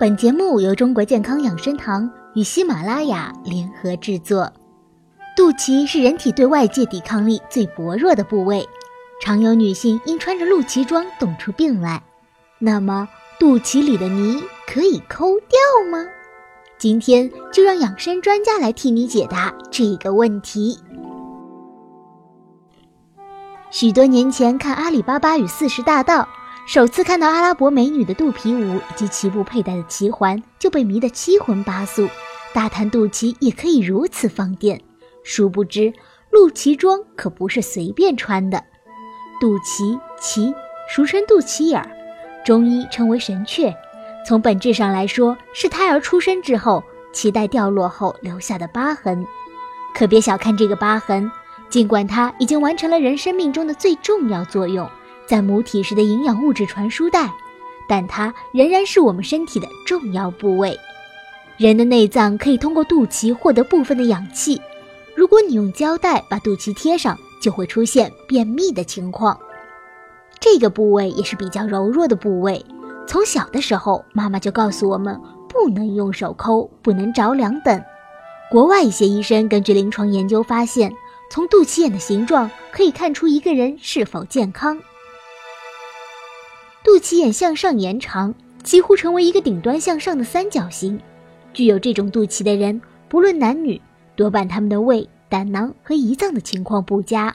本节目由中国健康养生堂与喜马拉雅联合制作。肚脐是人体对外界抵抗力最薄弱的部位，常有女性因穿着露脐装冻出病来。那么，肚脐里的泥可以抠掉吗？今天就让养生专家来替你解答这个问题。许多年前看《阿里巴巴与四十大盗》。首次看到阿拉伯美女的肚皮舞以及脐部佩戴的脐环，就被迷得七荤八素，大谈肚脐也可以如此放电。殊不知，露脐装可不是随便穿的。肚脐脐俗称肚脐眼儿，中医称为神阙，从本质上来说是胎儿出生之后脐带掉落后留下的疤痕。可别小看这个疤痕，尽管它已经完成了人生命中的最重要作用。在母体时的营养物质传输带，但它仍然是我们身体的重要部位。人的内脏可以通过肚脐获得部分的氧气。如果你用胶带把肚脐贴上，就会出现便秘的情况。这个部位也是比较柔弱的部位。从小的时候，妈妈就告诉我们不能用手抠，不能着凉等。国外一些医生根据临床研究发现，从肚脐眼的形状可以看出一个人是否健康。肚脐眼向上延长，几乎成为一个顶端向上的三角形。具有这种肚脐的人，不论男女，多半他们的胃、胆囊和胰脏的情况不佳。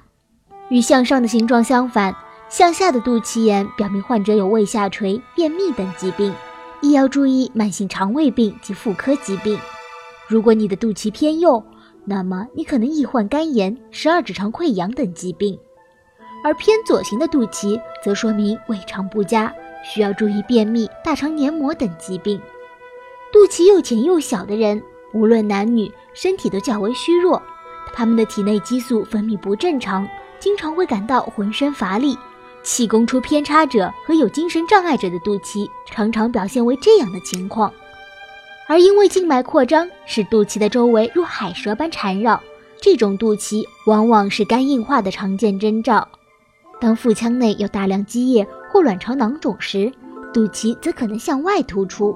与向上的形状相反，向下的肚脐眼表明患者有胃下垂、便秘等疾病，亦要注意慢性肠胃病及妇科疾病。如果你的肚脐偏右，那么你可能易患肝炎、十二指肠溃疡等疾病。而偏左型的肚脐则说明胃肠不佳，需要注意便秘、大肠黏膜等疾病。肚脐又浅又小的人，无论男女，身体都较为虚弱，他们的体内激素分泌不正常，经常会感到浑身乏力。气功出偏差者和有精神障碍者的肚脐常常表现为这样的情况。而因为静脉扩张，使肚脐的周围如海蛇般缠绕，这种肚脐往往是肝硬化的常见征兆。当腹腔内有大量积液或卵巢囊肿时，肚脐则可能向外突出；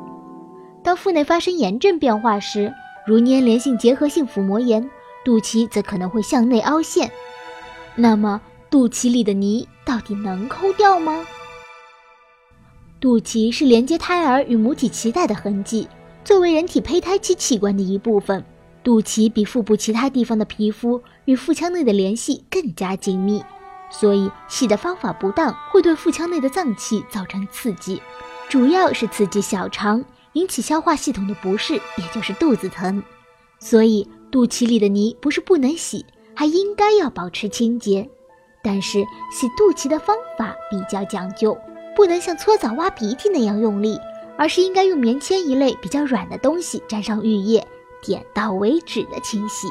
当腹内发生炎症变化时，如粘连性结核性腹膜炎，肚脐则可能会向内凹陷。那么，肚脐里的泥到底能抠掉吗？肚脐是连接胎儿与母体脐带的痕迹，作为人体胚胎期器官的一部分，肚脐比腹部其他地方的皮肤与腹腔内的联系更加紧密。所以洗的方法不当，会对腹腔内的脏器造成刺激，主要是刺激小肠，引起消化系统的不适，也就是肚子疼。所以肚脐里的泥不是不能洗，还应该要保持清洁。但是洗肚脐的方法比较讲究，不能像搓澡挖鼻涕那样用力，而是应该用棉签一类比较软的东西沾上浴液，点到为止的清洗。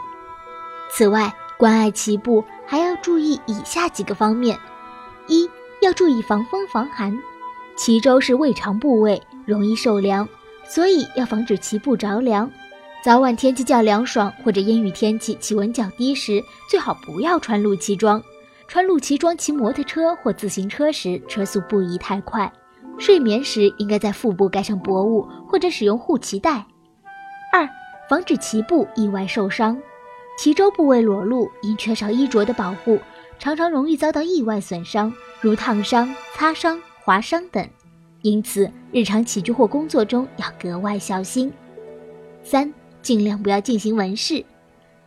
此外，关爱脐部还要注意以下几个方面：一要注意防风防寒，脐周是胃肠部位，容易受凉，所以要防止脐部着凉。早晚天气较凉爽或者阴雨天气气温较低时，最好不要穿露脐装。穿露脐装骑摩托车或自行车时，车速不宜太快。睡眠时应该在腹部盖上薄物或者使用护脐带。二防止脐部意外受伤。脐周部位裸露，因缺少衣着的保护，常常容易遭到意外损伤，如烫伤、擦伤、划伤等。因此，日常起居或工作中要格外小心。三、尽量不要进行纹饰。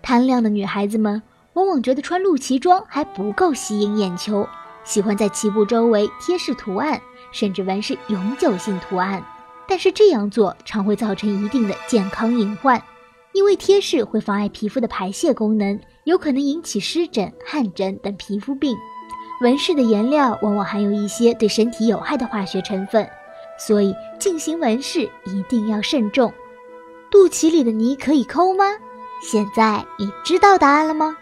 贪亮的女孩子们往往觉得穿露脐装还不够吸引眼球，喜欢在脐部周围贴饰图案，甚至纹饰永久性图案。但是这样做常会造成一定的健康隐患。因为贴饰会妨碍皮肤的排泄功能，有可能引起湿疹、汗疹等皮肤病。纹饰的颜料往往含有一些对身体有害的化学成分，所以进行纹饰一定要慎重。肚脐里的泥可以抠吗？现在你知道答案了吗？